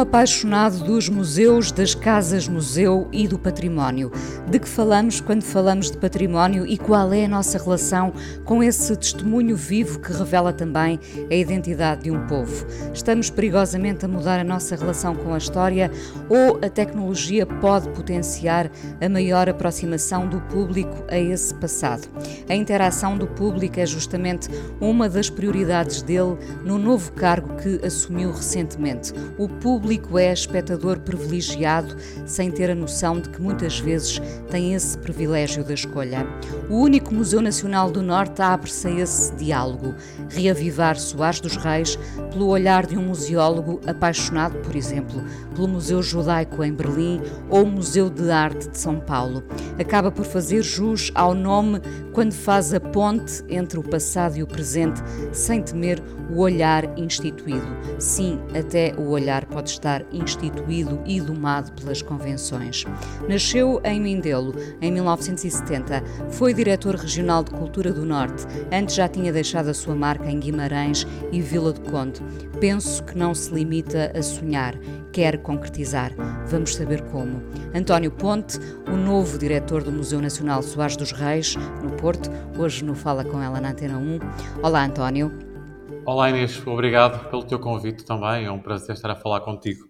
Apaixonado dos museus, das casas-museu e do património. De que falamos quando falamos de património e qual é a nossa relação com esse testemunho vivo que revela também a identidade de um povo? Estamos perigosamente a mudar a nossa relação com a história ou a tecnologia pode potenciar a maior aproximação do público a esse passado? A interação do público é justamente uma das prioridades dele no novo cargo que assumiu recentemente. O público é espectador privilegiado, sem ter a noção de que muitas vezes tem esse privilégio da escolha. O único Museu Nacional do Norte abre-se a esse diálogo, reavivar Soares dos Reis pelo olhar de um museólogo apaixonado, por exemplo, pelo Museu Judaico em Berlim ou Museu de Arte de São Paulo. Acaba por fazer jus ao nome quando faz a ponte entre o passado e o presente, sem temer o olhar instituído. Sim, até o olhar pode estar instituído e domado pelas convenções. Nasceu em Mindelo em 1970, foi diretor regional de Cultura do Norte. Antes já tinha deixado a sua marca em Guimarães e Vila do Conde. Penso que não se limita a sonhar, quer concretizar. Vamos saber como. António Ponte, o novo diretor do Museu Nacional Soares dos Reis, no Porto, hoje no Fala com ela na Antena 1. Olá, António. Olá Inês, obrigado pelo teu convite também, é um prazer estar a falar contigo.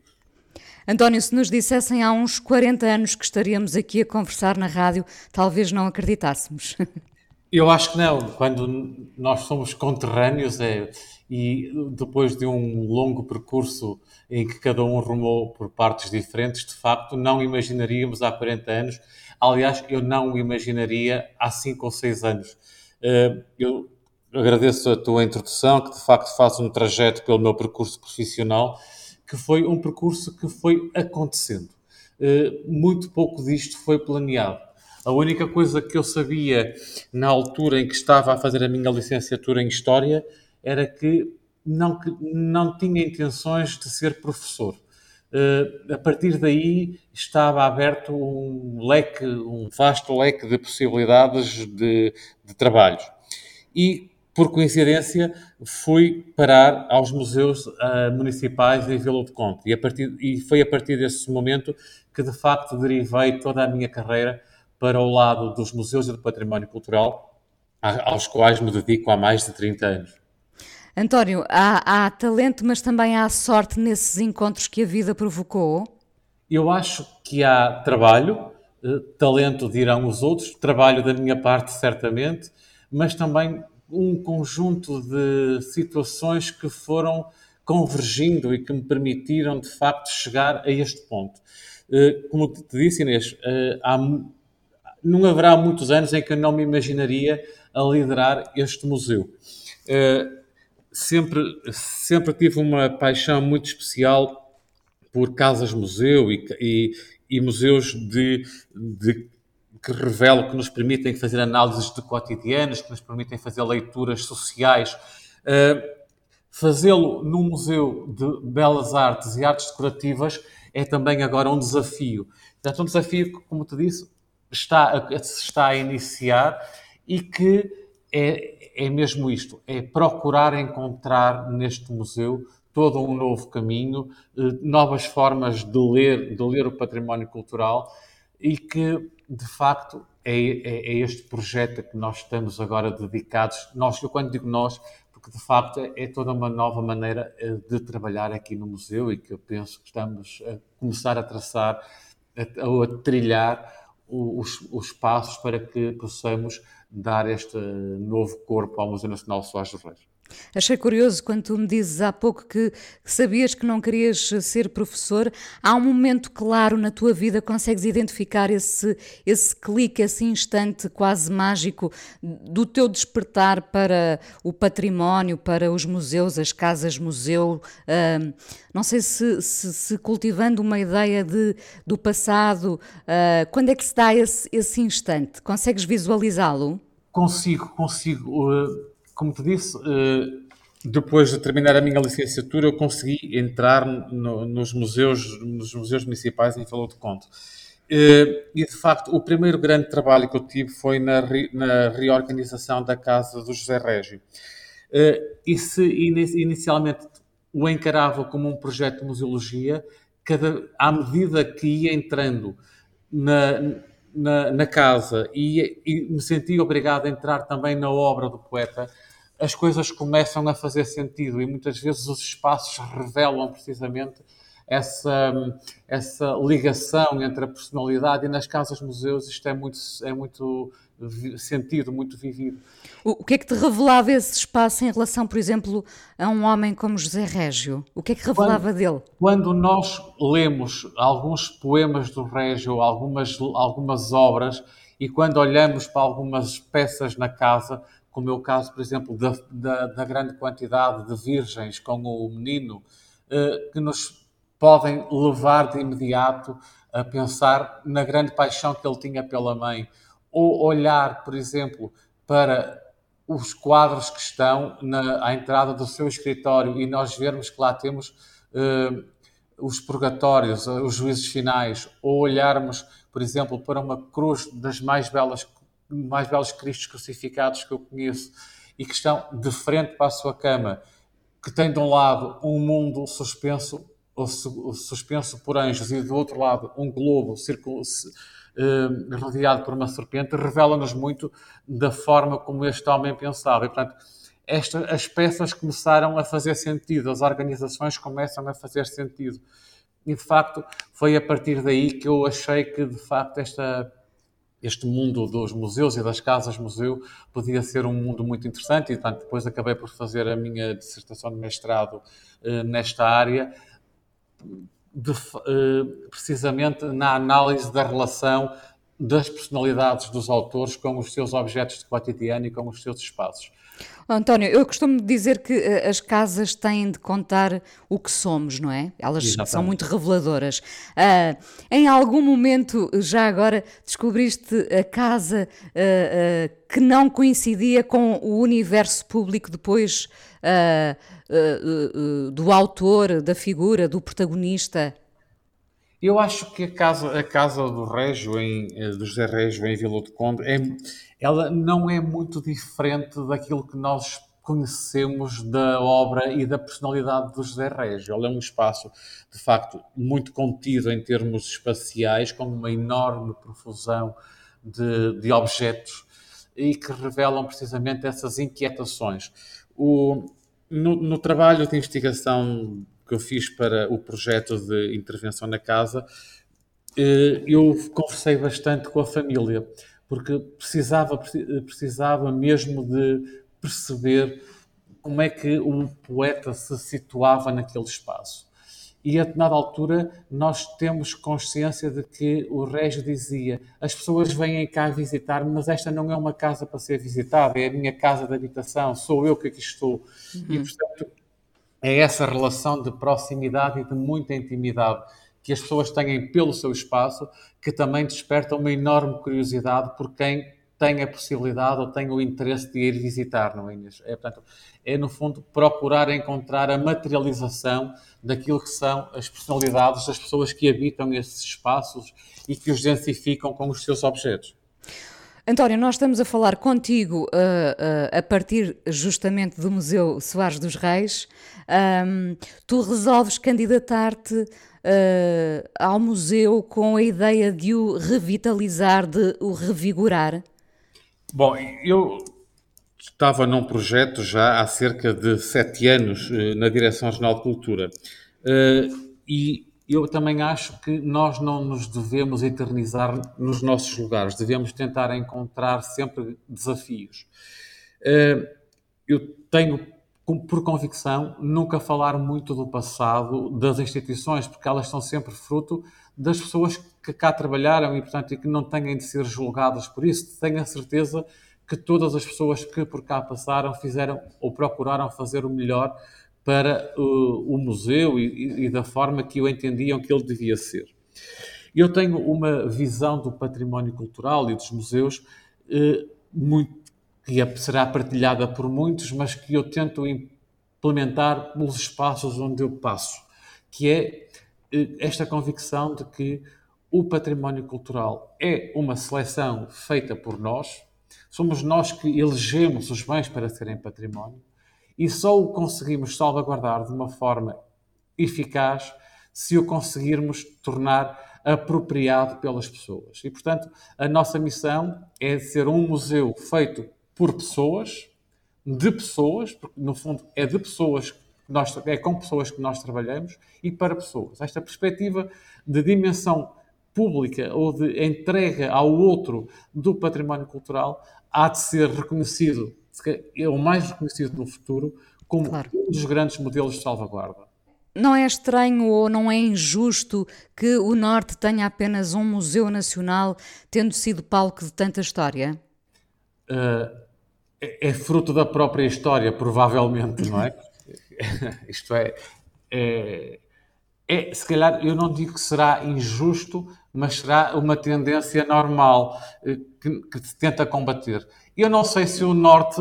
António, se nos dissessem há uns 40 anos que estaríamos aqui a conversar na rádio, talvez não acreditássemos. Eu acho que não, quando nós somos conterrâneos é, e depois de um longo percurso em que cada um rumou por partes diferentes, de facto não imaginaríamos há 40 anos, aliás, eu não imaginaria há 5 ou 6 anos. Eh, eu agradeço a tua introdução, que de facto faz um trajeto pelo meu percurso profissional, que foi um percurso que foi acontecendo. Eh, muito pouco disto foi planeado. A única coisa que eu sabia na altura em que estava a fazer a minha licenciatura em História era que não, não tinha intenções de ser professor. Uh, a partir daí estava aberto um leque, um vasto leque de possibilidades de, de trabalhos. E por coincidência, fui parar aos museus uh, municipais em Vila do Conde. E, a partir, e foi a partir desse momento que, de facto, derivei toda a minha carreira para o lado dos museus e do património cultural, aos quais me dedico há mais de 30 anos. António, há, há talento, mas também há sorte nesses encontros que a vida provocou? Eu acho que há trabalho, eh, talento dirão os outros, trabalho da minha parte, certamente, mas também um conjunto de situações que foram convergindo e que me permitiram, de facto, chegar a este ponto. Eh, como te disse, Inês, eh, há, não haverá muitos anos em que eu não me imaginaria a liderar este museu. Eh, sempre, sempre tive uma paixão muito especial por casas-museu e, e, e, museus de, de que revelam, que nos permitem fazer análises de cotidianos, que nos permitem fazer leituras sociais. Uh, Fazê-lo num museu de belas artes e artes decorativas é também agora um desafio. Portanto, um desafio que, como te disse, está a, está a iniciar e que é, é mesmo isto, é procurar encontrar neste museu todo um novo caminho, eh, novas formas de ler, de ler o património cultural e que de facto, é, é, é, este projeto a que nós estamos agora dedicados. Nós, eu quando digo nós, porque de facto é toda uma nova maneira eh, de trabalhar aqui no museu e que eu penso que estamos a começar a traçar ou a, a, trilhar os, os passos para que possamos dar este novo corpo ao Museu Nacional Soares dos Reis. Achei curioso quando tu me dizes há pouco que, sabias que não querias ser professor. Há um momento claro na tua vida, consegues identificar esse, esse clique, esse instante quase mágico do teu despertar para o património, para os museus, as casas-museu. Uh, não sei se, se, se, cultivando uma ideia de, do passado, uh, quando é que se dá esse, esse instante? Consegues visualizá-lo? Consigo, consigo. Uh como te disse, eh, depois de terminar a minha licenciatura, eu consegui entrar no, nos museus, nos museus municipais em Vila de Conde. Eh, e de facto, o primeiro grande trabalho que eu tive foi na, na reorganização da casa do José Régio. Eh, e se inicialmente o encarava como um projeto de museologia, cada, à medida que ia entrando na, na, na casa e, e, me senti obrigado a entrar também na obra do poeta, as coisas começam a fazer sentido e muitas vezes os espaços revelam precisamente essa, essa ligação entre a personalidade e nas casas-museus isto é muito, é muito sentido, muito vivido. O, que é que te revelava esse espaço em relação, por exemplo, a um homem como José Régio? O que é que revelava quando, dele? Quando nós lemos alguns poemas do Régio, algumas, algumas obras, e quando olhamos para algumas peças na casa, como é o caso, por exemplo, da, da, da grande quantidade de virgens com o menino, eh, que nos podem levar de imediato a pensar na grande paixão que ele tinha pela mãe, ou olhar, por exemplo, para os quadros que estão na, à entrada do seu escritório e nós vermos que lá temos eh, os purgatórios, os juízes finais, ou olharmos, por exemplo, para uma cruz das mais belas mais belos cristos crucificados que eu conheço e que estão de frente para a sua cama, que tem de um lado um mundo suspenso, suspenso por anjos e do outro lado um globo eh, rodeado por uma serpente, revela-nos muito da forma como este homem pensava. E, portanto, esta, as peças começaram a fazer sentido, as organizações começam a fazer sentido. E, de facto, foi a partir daí que eu achei que, de facto, esta este mundo dos museus e das casas-museu podia ser um mundo muito interessante e, portanto, depois acabei por fazer a minha dissertação de mestrado eh, nesta área, de, eh, precisamente na análise da relação das personalidades dos autores com os seus objetos de cotidiano e com os seus espaços. António, eu costumo dizer que uh, as casas têm de contar o que somos, não é? Elas Exatamente. são muito reveladoras. Uh, em algum momento, já agora, descobriste a casa uh, que não coincidia com o universo público depois do autor, da figura, do protagonista? Eu acho que a casa, a casa do Régio, em, do José Régio, em Vila do Conde, é ela não é muito diferente daquilo que nós conhecemos da obra e da personalidade do José Régio. Ela é um espaço, de facto, muito contido em termos espaciais, com uma enorme profusão de, de objetos e que revelam precisamente essas inquietações. O, no, no, trabalho de investigação que eu fiz para o projeto de intervenção na casa, eh, eu conversei bastante com a família porque precisava, precisava mesmo de perceber como é que o poeta se situava naquele espaço. E a determinada altura nós temos consciência de que o Régio dizia: as pessoas vêm cá visitar-me, mas esta não é uma casa para ser visitada, é a minha casa de habitação, sou eu que aqui estou. Uhum. E portanto é essa relação de proximidade e de muita intimidade que as pessoas têm pelo seu espaço, que também desperta uma enorme curiosidade por quem tem a possibilidade ou tem o interesse de ir visitar, não é, Inês? É, portanto, é, no fundo, procurar encontrar a materialização daquilo que são as personalidades das pessoas que habitam esses espaços e que os densificam com os seus objetos. António, nós estamos a falar contigo uh, uh, a partir justamente do Museu Soares dos Reis. Um, tu resolves candidatar-te uh, ao museu com a ideia de o revitalizar, de o revigorar? Bom, eu estava num projeto já há cerca de sete anos na Direção Regional de Cultura e eu também acho que nós não nos devemos eternizar nos nossos lugares, devemos tentar encontrar sempre desafios. Eu tenho por convicção, nunca falar muito do passado das instituições, porque elas são sempre fruto das pessoas que cá trabalharam e, portanto, e que não têm de ser julgadas por isso. Tenho a certeza que todas as pessoas que por cá passaram fizeram ou procuraram fazer o melhor para uh, o museu e, e, da forma que o entendiam que ele devia ser. Eu tenho uma visão do património cultural e dos museus uh, muito, que é, será partilhada por muitos, mas que eu tento implementar nos espaços onde eu passo, que é uh, esta convicção de que o património cultural é uma seleção feita por nós, somos nós que elegemos os bens para serem património, e só o conseguimos salvaguardar de uma forma eficaz se o conseguirmos tornar apropriado pelas pessoas. E, portanto, a nossa missão é ser um museu feito por pessoas, de pessoas, porque no fundo é de pessoas nós, é com pessoas que nós trabalhamos e para pessoas. Esta perspectiva de dimensão pública ou de entrega ao outro do património cultural há de ser reconhecido é o mais reconhecido no futuro como claro. um dos grandes modelos de salvaguarda. Não é estranho ou não é injusto que o Norte tenha apenas um museu nacional, tendo sido palco de tanta história? Uh, é, é, fruto da própria história, provavelmente, não é? Isto é, é, é, se calhar, eu não digo que será injusto, mas será uma tendência normal eh, que, que se tenta combater. Eu não sei se o Norte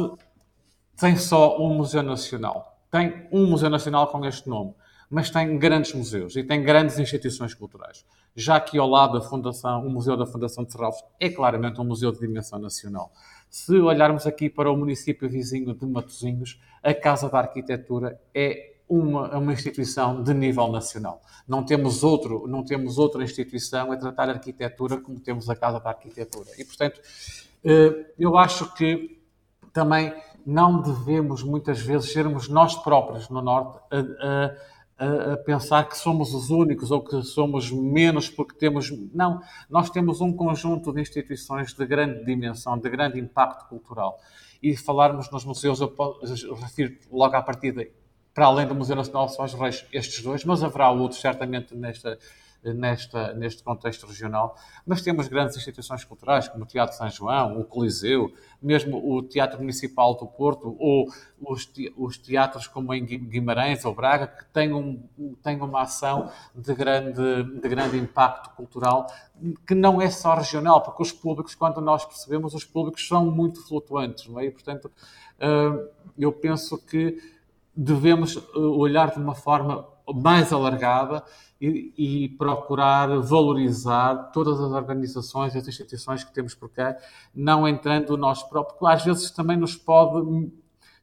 tem só um Museu Nacional. Tem um Museu Nacional com este nome, mas tem grandes museus e tem grandes instituições culturais. Já que ao lado da Fundação, o Museu da Fundação de Serralves é claramente um museu de dimensão nacional. Se olharmos aqui para o município vizinho de Matosinhos, a Casa da Arquitetura é uma, uma instituição de nível nacional. Não temos, outro, não temos outra instituição a tratar a arquitetura como temos a Casa da Arquitetura. E, portanto, eu acho que também não devemos muitas vezes sermos nós próprios no Norte a, a, a, pensar que somos os únicos ou que somos menos porque temos. Não, nós temos um conjunto de instituições de grande dimensão, de grande impacto cultural. E falarmos nos museus, eu, eu refiro logo à partida, para além do Museu Nacional de São Reis, estes dois, mas haverá outros certamente nesta nesta, neste contexto regional, mas temos grandes instituições culturais, como o Teatro São João, o Coliseu, mesmo o Teatro Municipal do Porto, ou os, os teatros como em Guimarães ou Braga, que têm, um, têm uma ação de grande, de grande impacto cultural, que não é só regional, porque os públicos, quando nós percebemos, os públicos são muito flutuantes, não é? E, portanto, eh, eu penso que devemos eh, olhar de uma forma mais alargada e, e, procurar valorizar todas as organizações e as instituições que temos por cá, não entrando nós próprios, porque às vezes também nos pode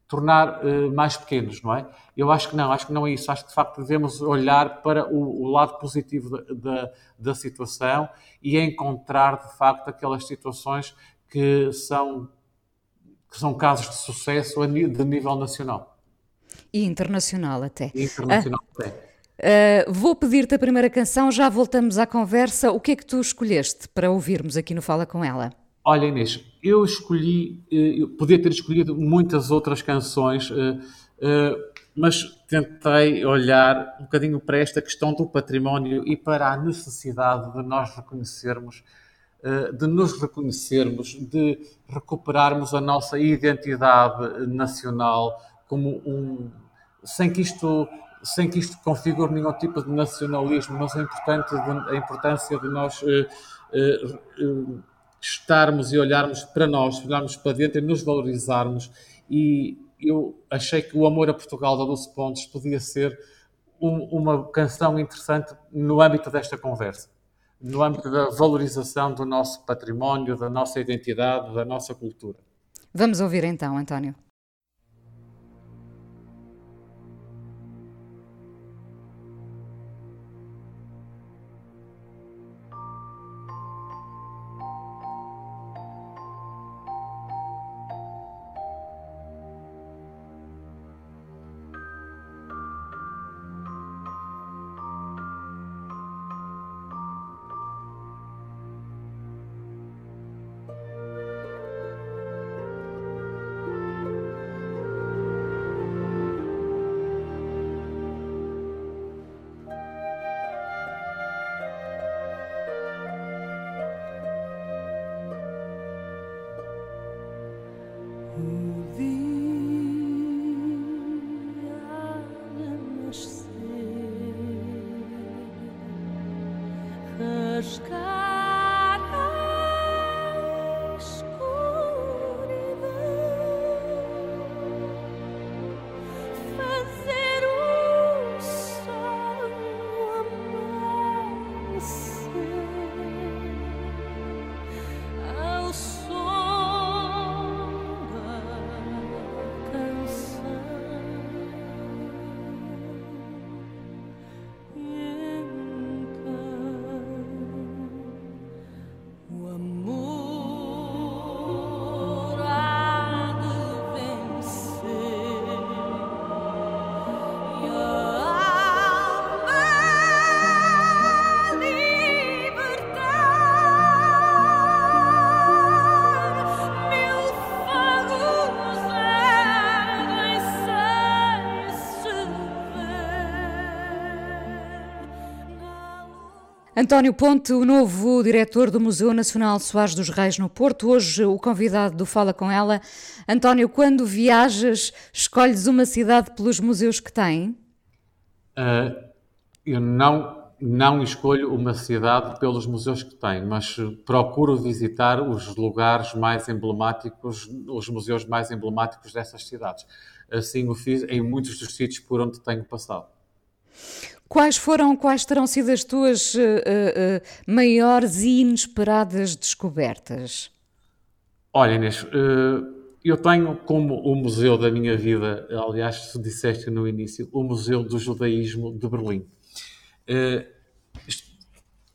tornar uh, mais pequenos, não é? Eu acho que não, acho que não é isso. Acho que de facto devemos olhar para o, o lado positivo da, da, situação e encontrar de facto aquelas situações que são, que são casos de sucesso de nível nacional. E internacional até. E internacional ah. até. Uh, vou pedir-te a primeira canção, já voltamos à conversa. O que é que tu escolheste para ouvirmos aqui no Fala Com Ela? Olha, Inês, eu escolhi, eh, eu podia ter escolhido muitas outras canções, uh, uh, mas tentei olhar um bocadinho para esta questão do património e para a necessidade de nós reconhecermos, de nos reconhecermos, de recuperarmos a nossa identidade nacional como um. Sem que isto sem que isto configure nenhum tipo de nacionalismo, mas é importante a importância de nós uh, uh, estarmos e olharmos para nós, olharmos para dentro e nos valorizarmos. E eu achei que o Amor a Portugal da Dulce Pontes podia ser um, uma canção interessante no âmbito desta conversa, no âmbito da valorização do nosso património, da nossa identidade, da nossa cultura. Vamos ouvir então, António. António Ponte, o novo diretor do Museu Nacional Soares dos Reis no Porto, hoje o convidado do Fala com ela. António, quando viajas, escolhes uma cidade pelos museus que tem? Uh, eu não, não escolho uma cidade pelos museus que tem, mas procuro visitar os lugares mais emblemáticos, os museus mais emblemáticos dessas cidades. Assim o fiz em muitos dos sítios por onde tenho passado. Quais foram, quais terão sido as tuas uh, uh, maiores e inesperadas descobertas? Olha, Inês, uh, eu tenho como o museu da minha vida, aliás, se disseste no início, o Museu do Judaísmo de Berlim.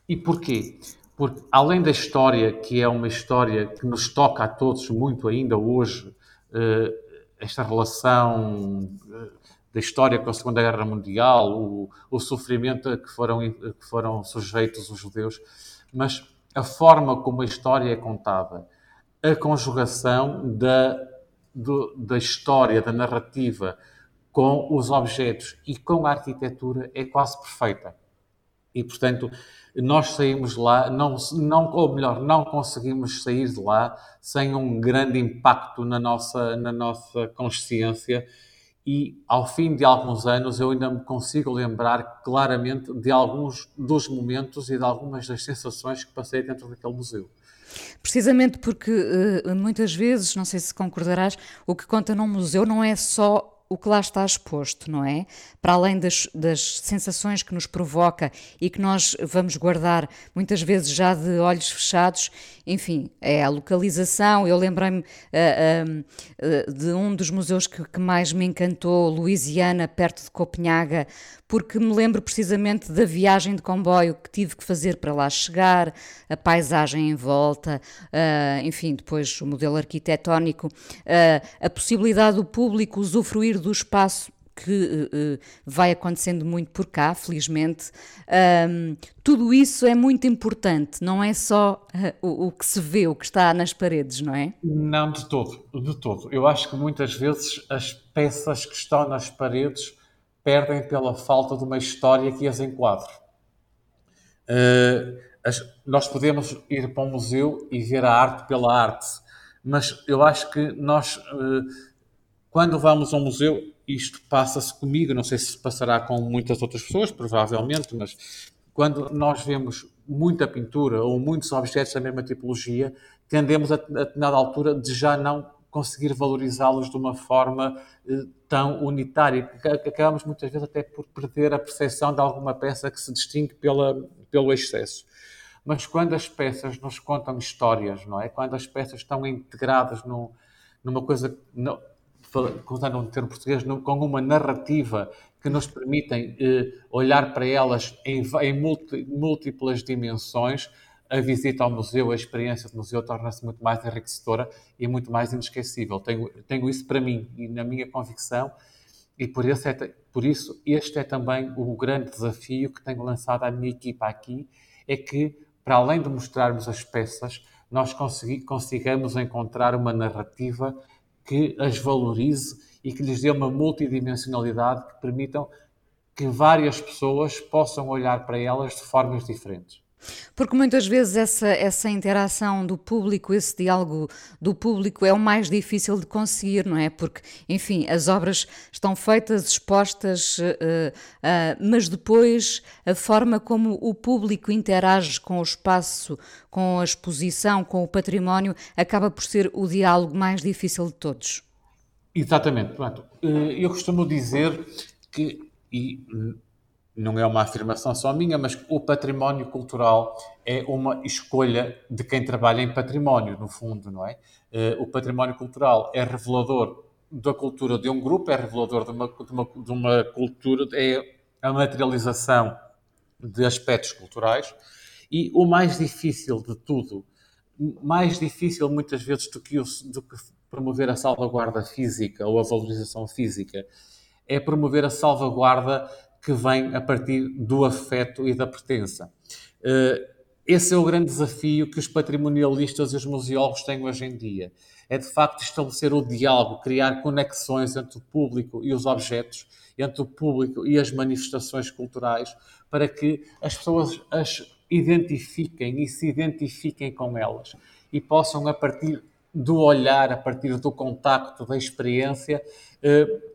E porquê? Porque, além da história, que é uma história que nos toca a todos muito ainda hoje, esta relação da história com a Segunda Guerra Mundial, o, o sofrimento a que foram, que foram sujeitos os judeus, mas a forma como a história é contada, a conjugação da, do, da história, da narrativa com os objetos e com a arquitetura é quase perfeita. E, portanto, nós saímos lá, não, não, ou melhor, não conseguimos sair de lá sem um grande impacto na nossa, na nossa consciência e ao fim de alguns anos eu ainda me consigo lembrar claramente de alguns dos momentos e de algumas das sensações que passei dentro daquele museu. Precisamente porque uh, muitas vezes, não sei se concordarás, o que conta num museu não é só o que lá está exposto, não é? Para além das, das, sensações que nos provoca e que nós vamos guardar muitas vezes já de olhos fechados, enfim, é a localização. Eu lembrei-me uh, uh, de um dos museus que, que, mais me encantou, Louisiana, perto de Copenhaga, porque me lembro precisamente da viagem de comboio que tive que fazer para lá chegar, a paisagem em volta, uh, enfim, depois o modelo arquitetónico, a possibilidade do público usufruir do espaço que uh, vai acontecendo muito por cá, felizmente. Um, tudo isso é muito importante, não é só uh, o, o, que se vê, o que está nas paredes, não é? Não, de todo, de todo. Eu acho que muitas vezes as peças que estão nas paredes perdem pela falta de uma história que as enquadre. Uh, as, nós podemos ir para um museu e ver a arte pela arte, mas eu acho que nós quando vamos ao museu, isto passa-se comigo, não sei se passará com muitas outras pessoas, provavelmente, mas quando nós vemos muita pintura ou muitos objetos da mesma tipologia, tendemos a, a determinada altura de já não conseguir valorizá-los de uma forma eh, tão unitária, acabamos muitas vezes até por perder a percepção de alguma peça que se distingue pela, pelo excesso. Mas quando as peças nos contam histórias, não é? Quando as peças estão integradas no, numa coisa contando um termo português, com uma narrativa que nos permitem eh, olhar para elas em, em múltiplas dimensões, a visita ao museu, a experiência do museu torna-se muito mais enriquecedora e muito mais inesquecível. Tenho, tenho isso para mim e na minha convicção, e por isso, é, por isso este é também o grande desafio que tenho lançado à minha equipa aqui, é que, para além de mostrarmos as peças, nós consigamos encontrar uma narrativa que as valorize e que lhes dê uma multidimensionalidade que permitam que várias pessoas possam olhar para elas de formas diferentes. Porque muitas vezes essa, essa interação do público, esse diálogo do público é o mais difícil de conseguir, não é? Porque, enfim, as obras estão feitas, expostas, uh, uh, mas depois a forma como o público interage com o espaço, com a exposição, com o património, acaba por ser o diálogo mais difícil de todos. Exatamente. eu costumo dizer que, e não é uma afirmação só minha, mas o património cultural é uma escolha de quem trabalha em património, no fundo, não é? Eh, o património cultural é revelador da cultura de um grupo, é revelador de uma, de uma, de uma cultura, é a materialização de aspectos culturais e o mais difícil de tudo, mais difícil muitas vezes do que, o, do que promover a salvaguarda física ou a valorização física, é promover a salvaguarda que vem a partir do afeto e da pertença. Eh, esse é o grande desafio que os patrimonialistas e os museólogos têm hoje em dia. É de facto estabelecer o diálogo, criar conexões entre o público e os objetos, entre o público e as manifestações culturais, para que as pessoas as identifiquem e se identifiquem com elas e possam, a partir do olhar, a partir do contacto, da experiência,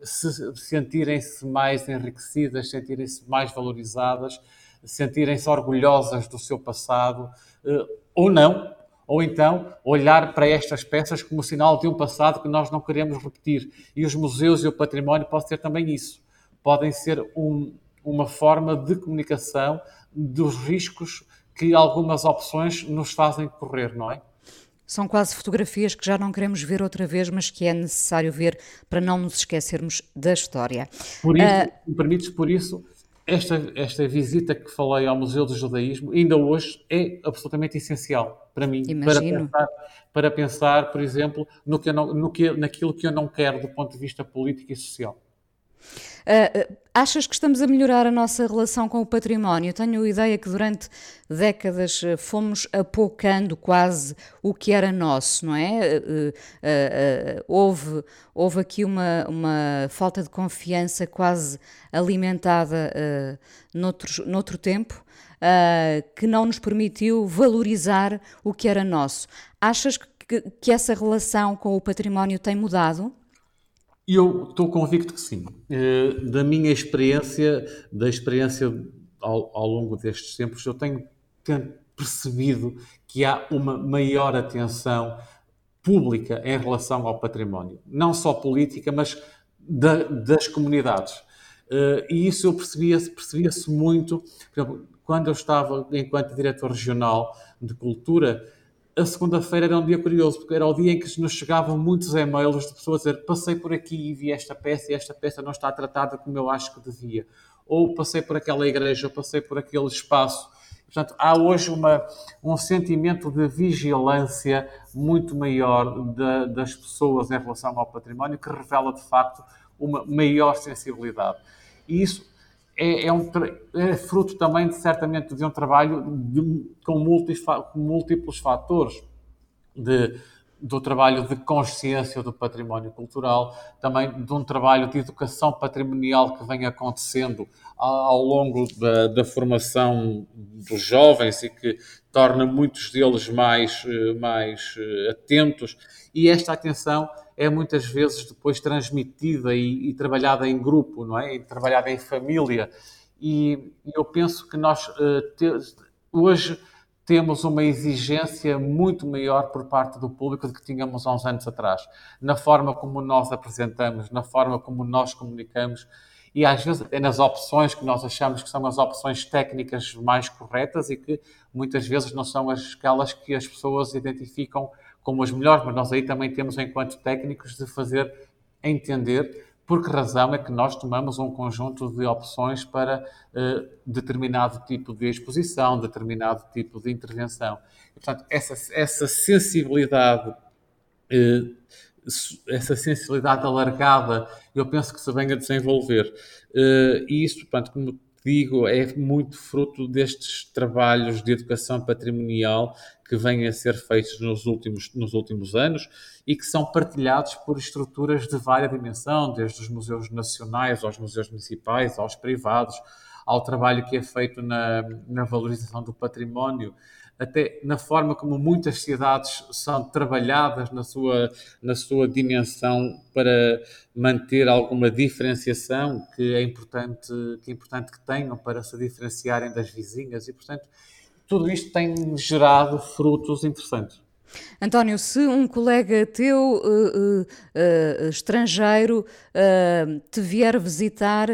se, sentirem-se mais enriquecidas, sentirem-se mais valorizadas, sentirem-se orgulhosas do seu passado, eh, ou não, ou então olhar para estas peças como sinal de um passado que nós não queremos repetir. E os museus e o património podem ser também isso. Podem ser um, uma forma de comunicação dos riscos que algumas opções nos fazem correr, não é? São quase fotografias que já não queremos ver outra vez, mas que é necessário ver para não nos esquecermos da história. Por isso, uh, permites, por isso, esta, esta visita que falei ao Museu do Judaísmo, ainda hoje, é absolutamente essencial para mim. Para pensar, para pensar, por exemplo, no que não, no que, naquilo que eu não quero do ponto de vista político e social. Uh, achas que estamos a melhorar a nossa relação com o património? Tenho a ideia que durante décadas fomos apocando quase o que era nosso, não é? Uh, uh, houve, houve aqui uma, uma falta de confiança quase alimentada uh, noutro, noutro tempo. que não nos permitiu valorizar o que era nosso. Achas que, que essa relação com o património tem mudado? Eu estou convicto que sim. Eh, da minha experiência, da experiência ao, ao longo destes tempos, eu tenho, percebido que há uma maior atenção pública em relação ao património. Não só política, mas da, das comunidades. Uh, e isso eu percebia-se percebia muito, exemplo, quando eu estava enquanto diretor regional de cultura, a segunda-feira era um dia curioso, porque era o dia em que nos chegavam muitos e-mails de pessoas a dizer passei por aqui e vi esta peça e esta peça não está tratada como eu acho que devia. Ou passei por aquela igreja, ou passei por aquele espaço. Portanto, há hoje uma, um sentimento de vigilância muito maior de, das pessoas em relação ao património que revela, de facto, uma maior sensibilidade. E isso é, é, um, é fruto também, de, certamente, de um trabalho de, com, múltiplos, com múltiplos fatores. De, do trabalho de consciência do património cultural, também de um trabalho de educação patrimonial que vem acontecendo ao, longo da, da, formação dos jovens e que torna muitos deles mais, eh, mais eh, atentos. E esta atenção é muitas vezes depois transmitida e, e trabalhada em grupo, não é? E trabalhada em família. E eu penso que nós uh, te, hoje temos uma exigência muito maior por parte do público do que tínhamos há uns anos atrás, na forma como nós apresentamos, na forma como nós comunicamos e às vezes até nas opções que nós achamos que são as opções técnicas mais corretas e que muitas vezes não são aquelas que as pessoas identificam como as melhores, mas nós aí também temos, enquanto técnicos, de fazer entender por que razão é que nós tomamos um conjunto de opções para uh, determinado tipo de exposição, determinado tipo de intervenção. E, portanto, essa, essa sensibilidade, uh, essa sensibilidade alargada, eu penso que se venha a desenvolver. Uh, e isso, portanto, como digo, é muito fruto destes trabalhos de educação patrimonial que vêm a ser feitos nos últimos, nos últimos anos e que são partilhados por estruturas de vária dimensão, desde os museus nacionais aos museus municipais, aos privados, ao trabalho que é feito na, na valorização do património até na forma como muitas cidades são trabalhadas na sua, na sua dimensão para manter alguma diferenciação que é importante que, é importante que tenham para se diferenciarem das vizinhas e, portanto, tudo isto tem gerado frutos interessantes. António, se um colega teu uh, uh, uh, estrangeiro te vier visitar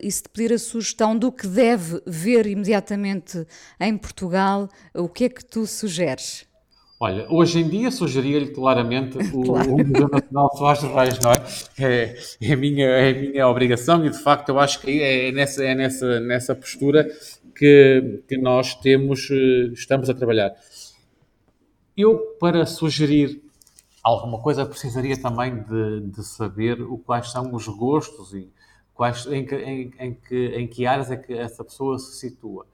e se te pedir a sugestão do que deve ver imediatamente em Portugal, o que é que tu sugeres? Olha, hoje em dia sugeria-lhe claramente o, claro. o, Museu Nacional de Soares Reis, não é? É, é, a minha, é minha obrigação e, de facto, eu acho que é nessa, é nessa, nessa postura que, que nós temos, estamos a trabalhar. Eu, para sugerir alguma coisa, precisaria também de, de saber o, quais são os gostos e quais, em, que, em, em, que, em que áreas é que essa pessoa se situa.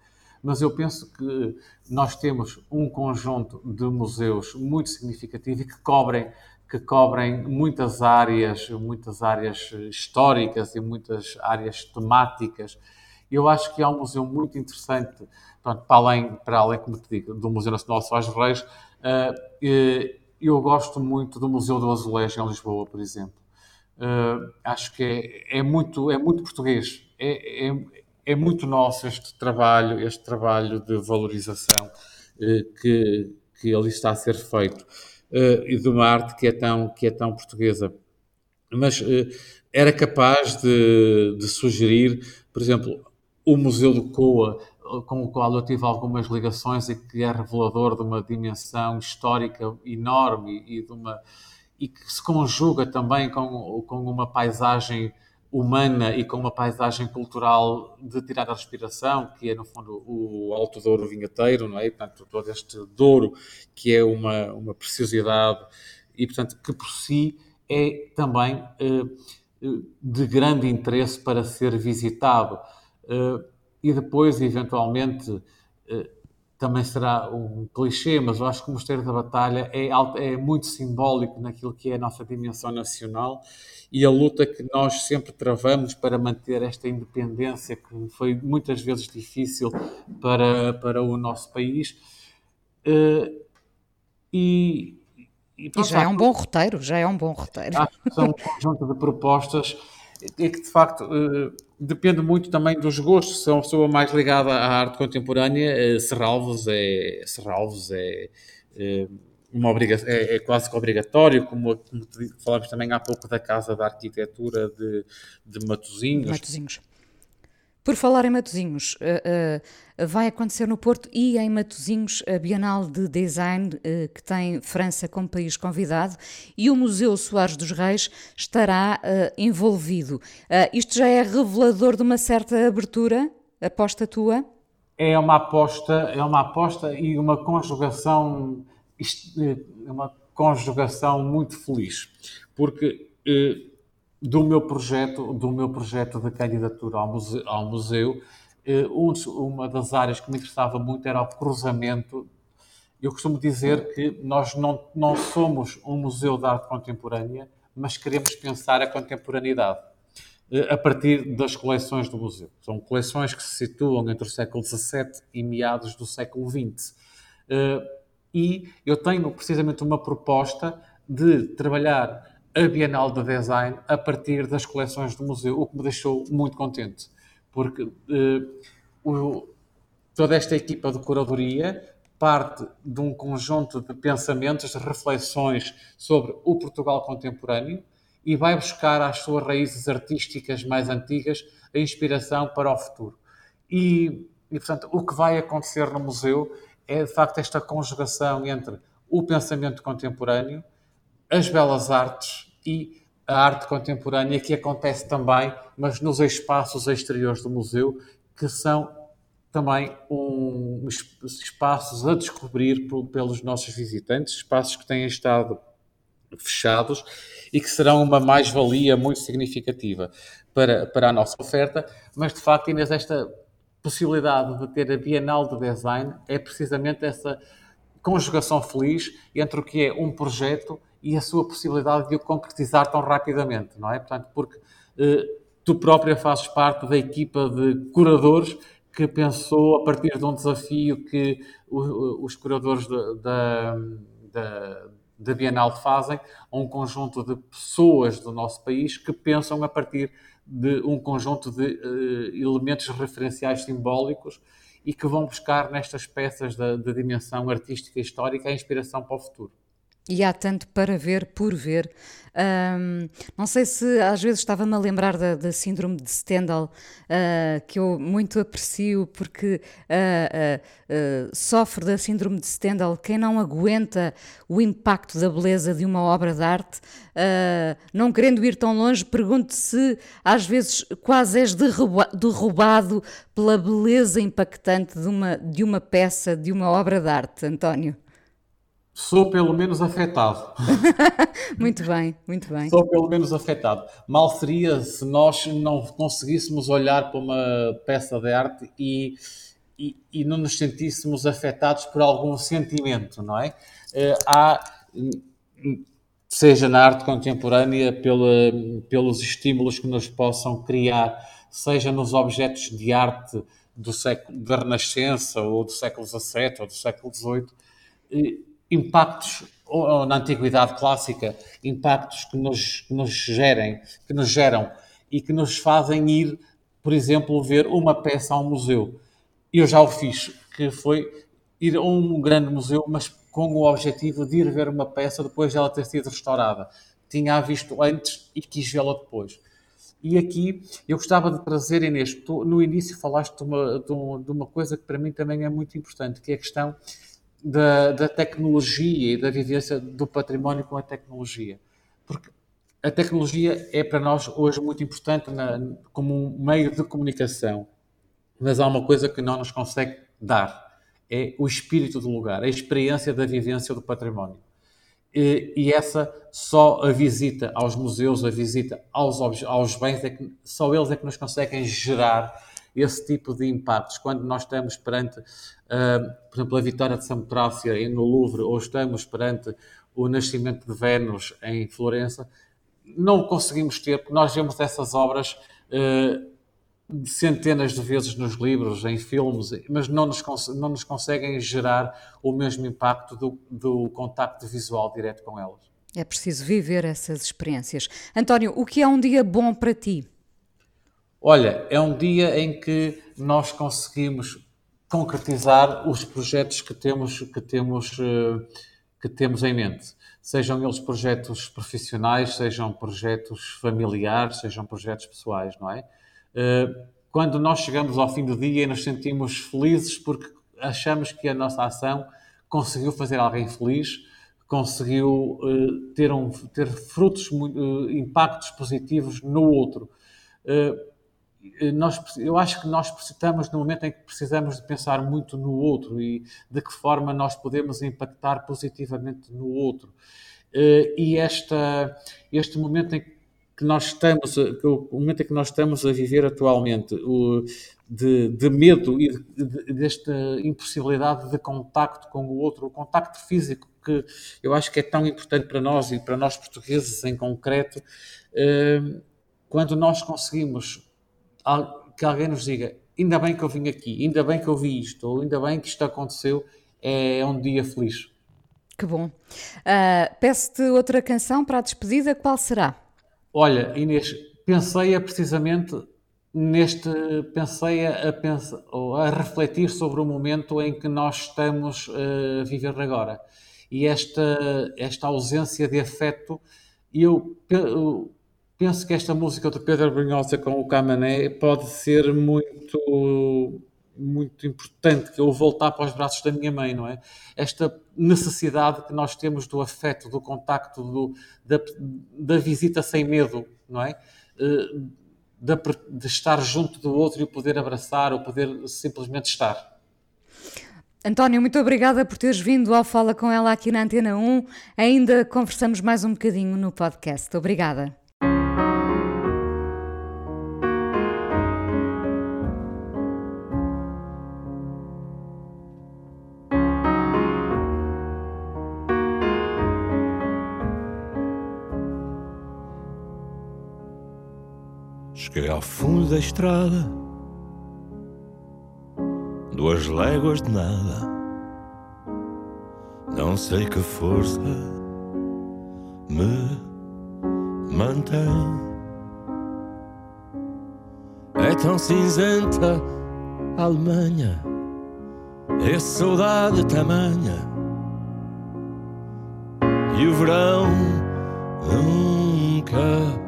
Mas eu penso que nós temos um conjunto de museus muito significativo e que cobrem que cobrem muitas áreas, muitas áreas históricas e muitas áreas temáticas Eu acho que há um museu muito interessante, pronto, para além, para além como te digo, do Museu Nacional Soares Reis, eu gosto muito do Museu do Azulejo em Lisboa, por exemplo. Uh, acho que é, é, muito, é muito português, é, é, é, muito nosso este trabalho, este trabalho de valorização que, que ali está a ser feito e de uma arte que é tão, que é tão portuguesa. Mas era capaz de, de sugerir, por exemplo, o Museu do Coa, com o qual eu tive algumas ligações e que é revelador de uma dimensão histórica enorme e de uma e que se conjuga também com, com uma paisagem humana e com uma paisagem cultural de tirar a respiração, que é no fundo o Alto Douro Vinheteiro, não é? portanto, todo este Douro que é uma, uma preciosidade e, portanto, que por si é também eh, de grande interesse para ser visitado. Eh, e depois, eventualmente, eh, também será um clichê, mas eu acho que o Mosteiro da Batalha é, é muito simbólico naquilo que é a nossa dimensão nacional e a luta que nós sempre travamos para manter esta independência que foi muitas vezes difícil para, para o nosso país. Eh, e, e, e já é um bom roteiro, já é um bom roteiro. Acho que são um conjunto de propostas e que de facto eh, depende muito também dos gostos. Se é uma pessoa mais ligada à arte contemporânea, eh, Serralves é, Serralves é, é uma obrigação, é, é, quase que obrigatório, como, como falámos também há pouco da Casa da Arquitetura de, de. Matosinhos. Por falar em Matosinhos, uh, uh, vai acontecer no Porto e em Matosinhos a Bienal de Design, uh, que tem França como país convidado, e o Museu Soares dos Reis estará envolvido. isto já é revelador de uma certa abertura, aposta tua? É uma aposta, é uma aposta e uma conjugação, uma conjugação muito feliz, porque do meu projeto, do meu projeto de candidatura ao museu, ao museu eh, uma das áreas que me interessava muito era o cruzamento. Eu costumo dizer que nós não, não somos um museu de arte contemporânea, mas queremos pensar a contemporaneidade eh, a partir das coleções do museu. São coleções que se situam entre o século XVII e meados do século XX. Eh, e eu tenho precisamente uma proposta de trabalhar a Bienal de Design a partir das coleções do museu, o que me deixou muito contente, porque uh, o, toda esta equipa de curadoria parte de um conjunto de pensamentos, de reflexões sobre o Portugal contemporâneo e vai buscar às suas raízes artísticas mais antigas a inspiração para o futuro. E, e portanto, o que vai acontecer no museu é, de facto, esta conjugação entre o pensamento contemporâneo, as belas artes e a arte contemporânea que acontece também, mas nos espaços exteriores do museu, que são também um, espaços a descobrir pelos nossos visitantes, espaços que têm estado fechados e que serão uma mais-valia muito significativa para, para a nossa oferta, mas de facto, Inês, esta possibilidade de ter a Bienal de Design é precisamente essa conjugação feliz entre o que é um projeto e a sua possibilidade de o concretizar tão rapidamente, não é? Portanto, porque eh, tu própria fazes parte da equipa de curadores que pensou a partir de um desafio que os curadores da, da, da Bienal fazem a um conjunto de pessoas do nosso país que pensam a partir de um conjunto de uh, elementos referenciais simbólicos e que vão buscar nestas peças da, da dimensão artística e histórica a inspiração para o futuro. E há tanto para ver por ver. Um, não sei se às vezes estava-me a lembrar da, da síndrome de Stendhal, uh, que eu muito aprecio, porque uh, uh, sofre da síndrome de Stendhal quem não aguenta o impacto da beleza de uma obra de arte. não querendo ir tão longe, pergunto se às vezes quase és derrubado pela beleza impactante de uma, de uma peça, de uma obra de arte, António. Sou pelo menos afetado. muito bem, muito bem. Sou pelo menos afetado. Mal seria se nós não conseguíssemos olhar para uma peça de arte e, e, e não nos sentíssemos afetados por algum sentimento, não é? Eh, há, seja na arte contemporânea, pela, pelos estímulos que nos possam criar seja nos objetos de arte do século, da Renascença, ou do século XVII, ou do século XVIII, impactos ou na antiguidade clássica, impactos que nos, que nos gerem, que nos geram e que nos fazem ir, por exemplo, ver uma peça a um museu. Eu já o fiz, que foi ir a um grande museu, mas com o objetivo de ir ver uma peça depois de ela ter sido restaurada. Tinha-a visto antes e quis vê-la depois. E aqui eu gostava de trazer, Inês, tu, no início falaste de uma, de uma coisa que para mim também é muito importante, que é a questão da, da tecnologia e da vivência do património com a tecnologia. Porque a tecnologia é para nós hoje muito importante na, como um meio de comunicação, mas há uma coisa que não nos consegue dar, é o espírito do lugar, a experiência da vivência do património. E, e essa só a visita aos museus, a visita aos, aos bens, é que, só eles é que nos conseguem gerar esse tipo de impactos. Quando nós estamos perante, uh, por exemplo, a vitória de Samothrácia no Louvre, ou estamos perante o nascimento de Vênus em Florença, não conseguimos ter, porque nós vemos essas obras uh, centenas de vezes nos livros, em filmes, mas não nos, não nos conseguem gerar o mesmo impacto do, do contacto visual direto com elas. É preciso viver essas experiências. António, o que é um dia bom para ti? Olha, é um dia em que nós conseguimos concretizar os projetos que temos, que temos, eh, que temos em mente. Sejam eles projetos profissionais, sejam projetos familiares, sejam projetos pessoais, não é? Eh, quando nós chegamos ao fim do dia e nos sentimos felizes porque achamos que a nossa ação conseguiu fazer alguém feliz, conseguiu eh, ter, um, ter frutos, impactos positivos no outro nós, eu acho que nós precisamos, no momento em que precisamos de pensar muito no outro e de que forma nós podemos impactar positivamente no outro. Eh, e esta, este momento em que nós estamos, o momento em que nós estamos a viver atualmente, o, de, de medo e de, de, desta impossibilidade de contacto com o outro, o contacto físico que eu acho que é tão importante para nós e para nós portugueses em concreto, eh, quando nós conseguimos que alguém nos diga ainda bem que eu vim aqui, ainda bem que eu vi isto, ou ainda bem que isto aconteceu, é um dia feliz. Que bom. Uh, Peço-te outra canção para a despedida, qual será? Olha, Inês, pensei a precisamente neste, pensei a, a, a refletir sobre o momento em que nós estamos a viver agora. E esta, esta ausência de afeto, eu, eu penso que esta música do Pedro Brunhosa com o Camané pode ser muito muito importante que eu voltar para os braços da minha mãe, não é? Esta necessidade que nós temos do afeto, do contacto, do, da, da visita sem medo, não é? Eh, de, de, estar junto do outro e o poder abraçar, ou poder simplesmente estar. António, muito obrigada por teres vindo ao Fala com ela aqui na Antena 1. Ainda conversamos mais um bocadinho no podcast. Obrigada. Cheguei ao fundo da estrada, duas léguas de nada. Não sei que força me mantém. É tão cinzenta a Alemanha, é saudade tamanha. E o verão nunca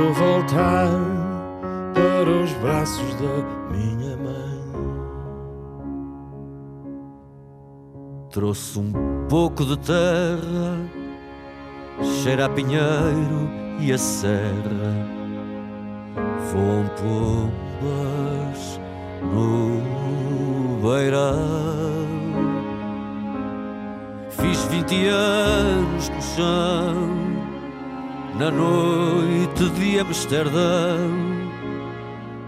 Quero voltar para os braços da minha mãe. Trouxe um pouco de terra, cheira a pinheiro e a serra voam pombas no beirão. Fiz vinte anos no chão, na noite de Amsterdão.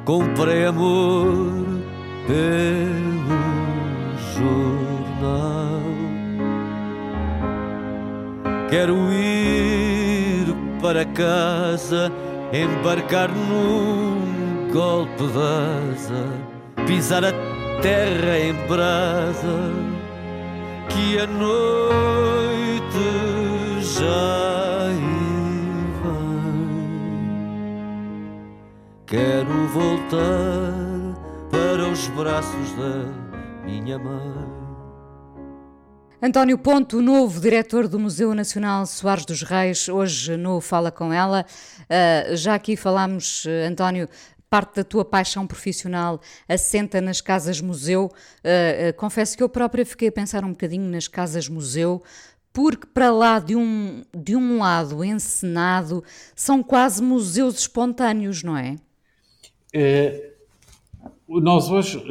Comprei amor pelo jornal. Quero ir para casa, embarcar num golpe d'asa, pisar a terra em brasa, que a noite já Quero voltar para os braços da minha mãe. António Ponto, novo diretor do Museu Nacional Soares dos Reis, hoje no Fala Com Ela. Uh, já aqui falámos, uh, António, parte da tua paixão profissional assenta nas casas-museu. Uh, confesso que eu própria fiquei a pensar um bocadinho nas casas-museu, porque para lá de um, de um lado encenado são quase museus espontâneos, não é? É nós hoje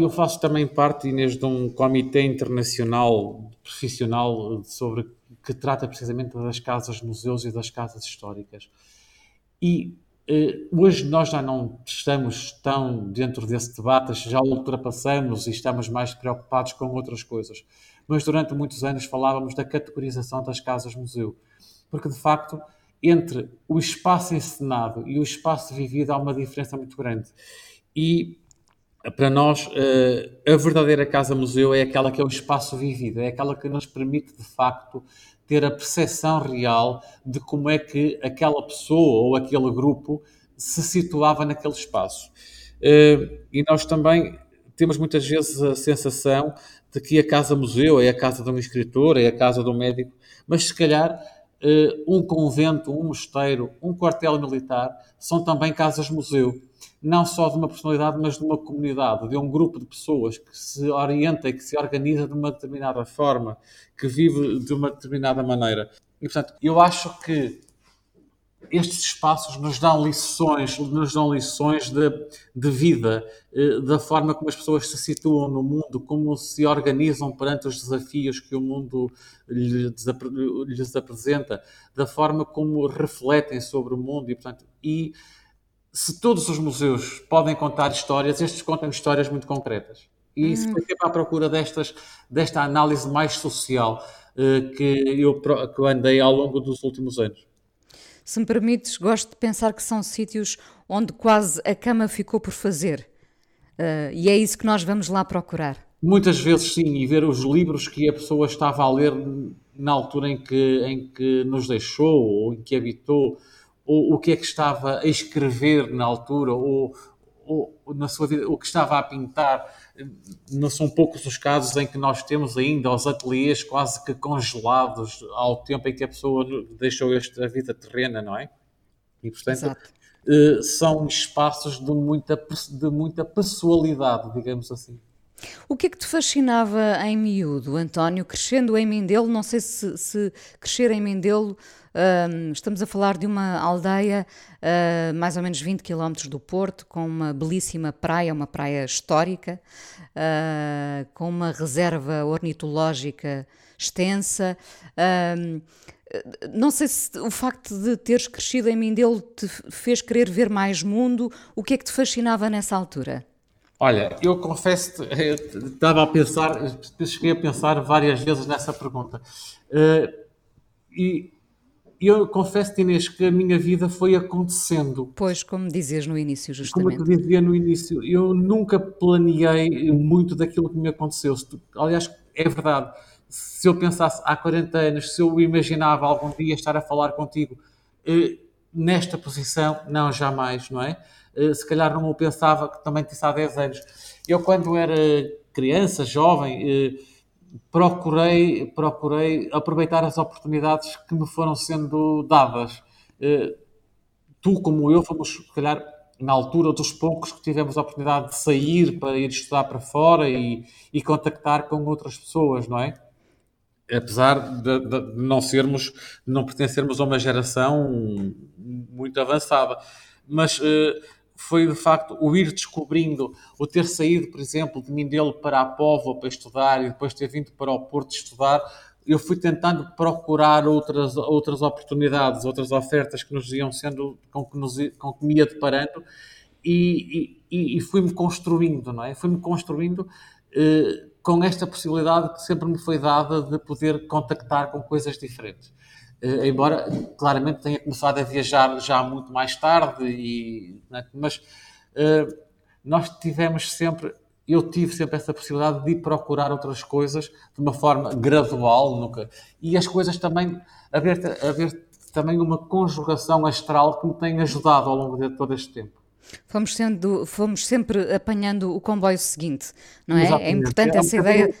eu faço também parte, Inês, de um comitê internacional profissional sobre que trata precisamente das casas museus e das casas históricas. E eh, hoje nós já não estamos tão dentro desse debate, já ultrapassamos e estamos mais preocupados com outras coisas. Mas durante muitos anos falávamos da categorização das casas museu, porque de facto entre o espaço encenado e o espaço vivido há uma diferença muito grande. E para nós, eh, a verdadeira casa-museu é aquela que é o espaço vivido, é aquela que nos permite, de facto, ter a percepção real de como é que aquela pessoa ou aquele grupo se situava naquele espaço. Eh, e nós também temos muitas vezes a sensação de que a casa-museu é a casa de um escritor, é a casa de um médico, mas se calhar um convento, um mosteiro, um quartel militar são também casas-museu não só de uma personalidade, mas de uma comunidade, de um grupo de pessoas que se orienta e que se organiza de uma determinada forma, que vive de uma determinada maneira. E, portanto, eu acho que estes espaços nos dão lições, nos dão lições de, de vida, eh, da forma como as pessoas se situam no mundo, como se organizam perante os desafios que o mundo lhes apresenta, da forma como refletem sobre o mundo e, portanto, e se todos os museus podem contar histórias, estes contam histórias muito concretas. E isso hum. foi sempre à procura destas, desta análise mais social uh, que eu que andei ao longo dos últimos anos. Se me permites, gosto de pensar que são sítios onde quase a cama ficou por fazer. Uh, e é isso que nós vamos lá procurar. Muitas vezes sim, e ver os livros que a pessoa estava a ler na altura em que, em que nos deixou ou em que habitou ou o que é que estava a escrever na altura, ou, ou, na sua vida, o que estava a pintar. Não são poucos os casos em que nós temos ainda os ateliês quase que congelados ao tempo em que a pessoa deixou esta vida terrena, não é? E, portanto, Exato. Eh, são espaços de muita, de muita pessoalidade, digamos assim. O que é que te fascinava em miúdo, António? Crescendo em Mindelo, não sei se, se crescer em Mindelo Uh, estamos a falar de uma aldeia uh, mais ou menos 20 km do Porto, com uma belíssima praia, uma praia histórica, uh, com uma reserva ornitológica extensa. não sei se o facto de teres crescido em Mindelo te fez querer ver mais mundo. O que é que te fascinava nessa altura? Olha, eu confesso, estava a pensar, cheguei a pensar várias vezes nessa pergunta. Uh, e eu confesso, Inês, que a minha vida foi acontecendo. Pois, como dizias no início, justamente. Como eu dizia no início, eu nunca planeei muito daquilo que me aconteceu. Aliás, é verdade. Se eu pensasse há 40 anos, se eu imaginava algum dia estar a falar contigo eh, nesta posição, não, jamais, não é? Eh, se calhar não o pensava, que também disse há 10 anos. Eu, quando era criança, jovem, eh, procurei, procurei aproveitar as oportunidades que me foram sendo dadas. Eh, tu, como eu, fomos, se calhar, na altura dos poucos que tivemos a oportunidade de sair para ir estudar para fora e, e contactar com outras pessoas, não é? apesar de, de, não sermos, não pertencermos a uma geração muito avançada. Mas uh, foi de facto o ir descobrindo, o ter saído, por exemplo, de Mindelo para a Póvoa para estudar e depois ter vindo para o Porto estudar, eu fui tentando procurar outras, outras oportunidades, outras ofertas que nos iam sendo, com que, nos, com que me ia deparando e, e, e fui-me construindo, não é? Fui-me construindo eh, com esta possibilidade que sempre me foi dada de poder contactar com coisas diferentes. Uh, embora claramente tenha começado a viajar já muito mais tarde, e, né, mas uh, nós tivemos sempre, eu tive sempre essa possibilidade de ir procurar outras coisas de uma forma gradual, nunca, e as coisas também, haver, haver também uma conjugação astral que me tem ajudado ao longo de todo este tempo. Fomos, sendo, fomos sempre apanhando o comboio seguinte, não é? Exatamente. É importante é essa ideia.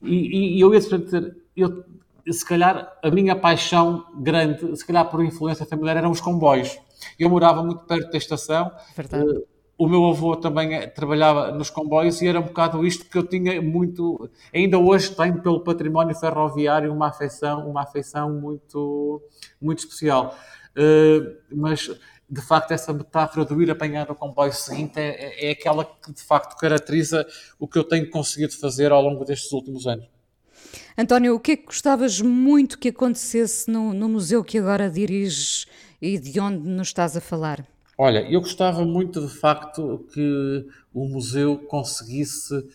E, e, eu ia dizer, eu, se calhar a minha paixão grande, se calhar por influência familiar, eram os comboios. Eu morava muito perto da estação. Verdade. Uh, o meu avô também eh, trabalhava nos comboios e era um bocado isto que eu tinha muito. Ainda hoje tenho pelo património ferroviário uma afeição, uma afeição muito, muito especial. Uh, mas de facto, essa metáfora do ir apanhar o comboio seguinte é, é, é aquela que de facto caracteriza o que eu tenho conseguido fazer ao longo destes últimos anos. António, o que é que gostavas muito que acontecesse no, no museu que agora diriges e de onde nos estás a falar? Olha, eu gostava muito de facto que o museu conseguisse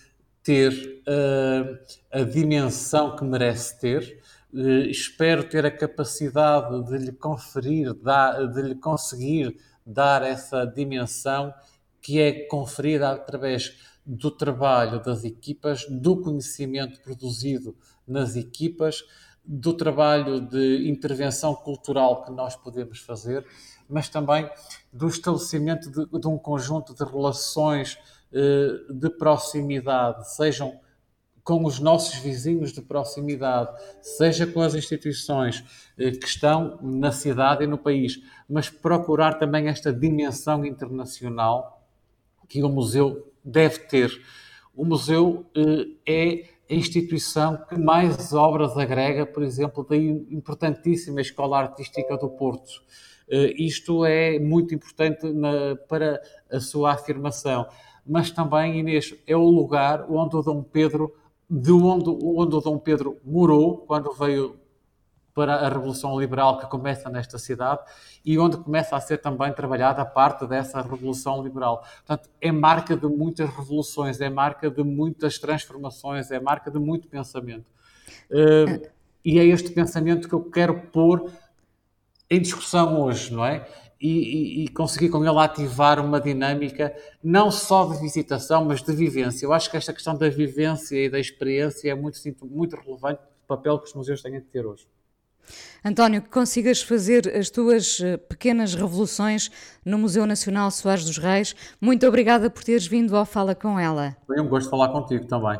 ter uh, a dimensão que merece ter, eh, espero ter a capacidade de lhe conferir, de lhe conseguir dar essa dimensão que é conferida através do trabalho das equipas, do conhecimento produzido nas equipas, do trabalho de intervenção cultural que nós podemos fazer, mas também do estabelecimento de, de um conjunto de relações eh, de proximidade, sejam com os nossos vizinhos de proximidade, seja com as instituições eh, que estão na cidade e no país, mas procurar também esta dimensão internacional que o museu deve ter. O museu eh, é a instituição que mais obras agrega, por exemplo, da importantíssima Escola Artística do Porto. Eh, isto é muito importante na, para a sua afirmação. Mas também, Inês, é o lugar onde o Dom Pedro de onde, onde o Dom Pedro morou quando veio para a Revolução Liberal que começa nesta cidade e onde começa a ser também trabalhada a parte dessa Revolução Liberal. Portanto, é marca de muitas revoluções, é marca de muitas transformações, é marca de muito pensamento. Uh, e é este pensamento que eu quero pôr em discussão hoje, não é? e, e, e conseguir com ele ativar uma dinâmica não só de visitação, mas de vivência. Eu acho que esta questão da vivência e da experiência é muito, muito relevante o papel que os museus têm que ter hoje. António, que consigas fazer as tuas eh, pequenas revoluções no Museu Nacional Soares dos Reis. Muito obrigada por teres vindo ao Fala com ela. Foi um gosto falar contigo também